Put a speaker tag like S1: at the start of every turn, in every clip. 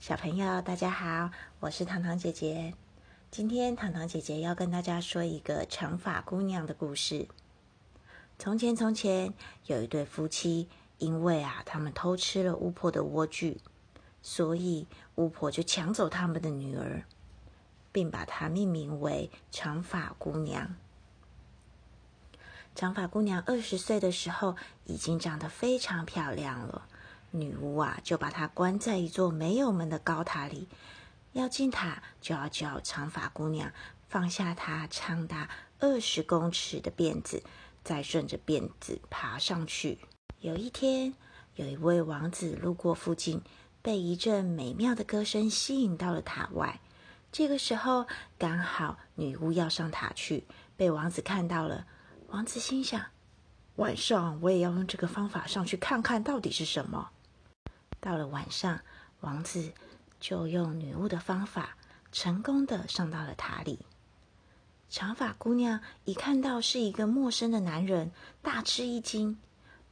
S1: 小朋友，大家好，我是糖糖姐姐。今天糖糖姐姐要跟大家说一个长发姑娘的故事。从前，从前有一对夫妻，因为啊，他们偷吃了巫婆的莴苣，所以巫婆就抢走他们的女儿，并把她命名为长发姑娘。长发姑娘二十岁的时候，已经长得非常漂亮了。女巫啊，就把她关在一座没有门的高塔里。要进塔，就要叫长发姑娘放下她长达二十公尺的辫子，再顺着辫子爬上去。有一天，有一位王子路过附近，被一阵美妙的歌声吸引到了塔外。这个时候，刚好女巫要上塔去，被王子看到了。王子心想：晚上我也要用这个方法上去看看到底是什么。到了晚上，王子就用女巫的方法，成功的上到了塔里。长发姑娘一看到是一个陌生的男人，大吃一惊。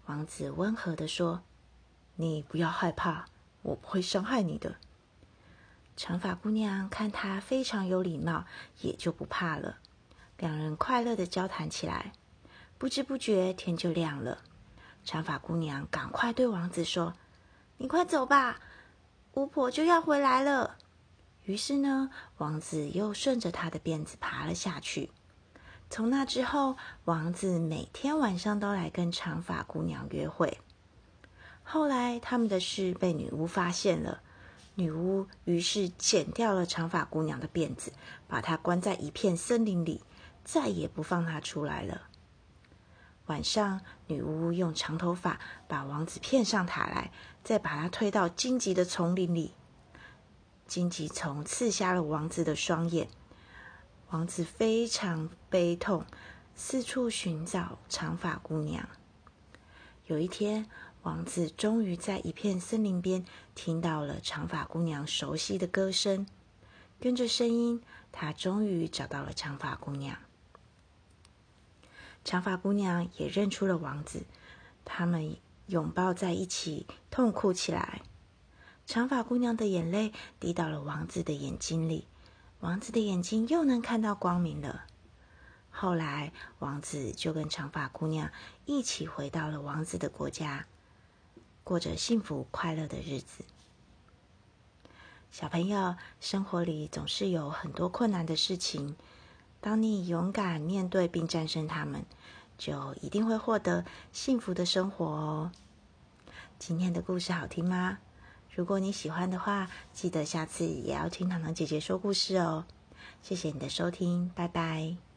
S1: 王子温和的说：“你不要害怕，我不会伤害你的。”长发姑娘看他非常有礼貌，也就不怕了。两人快乐的交谈起来，不知不觉天就亮了。长发姑娘赶快对王子说。你快走吧，巫婆就要回来了。于是呢，王子又顺着她的辫子爬了下去。从那之后，王子每天晚上都来跟长发姑娘约会。后来，他们的事被女巫发现了，女巫于是剪掉了长发姑娘的辫子，把她关在一片森林里，再也不放她出来了。晚上，女巫用长头发把王子骗上塔来，再把他推到荆棘的丛林里。荆棘丛刺瞎了王子的双眼，王子非常悲痛，四处寻找长发姑娘。有一天，王子终于在一片森林边听到了长发姑娘熟悉的歌声，跟着声音，他终于找到了长发姑娘。长发姑娘也认出了王子，他们拥抱在一起，痛哭起来。长发姑娘的眼泪滴到了王子的眼睛里，王子的眼睛又能看到光明了。后来，王子就跟长发姑娘一起回到了王子的国家，过着幸福快乐的日子。小朋友，生活里总是有很多困难的事情。当你勇敢面对并战胜他们，就一定会获得幸福的生活哦。今天的故事好听吗？如果你喜欢的话，记得下次也要听糖糖姐姐说故事哦。谢谢你的收听，拜拜。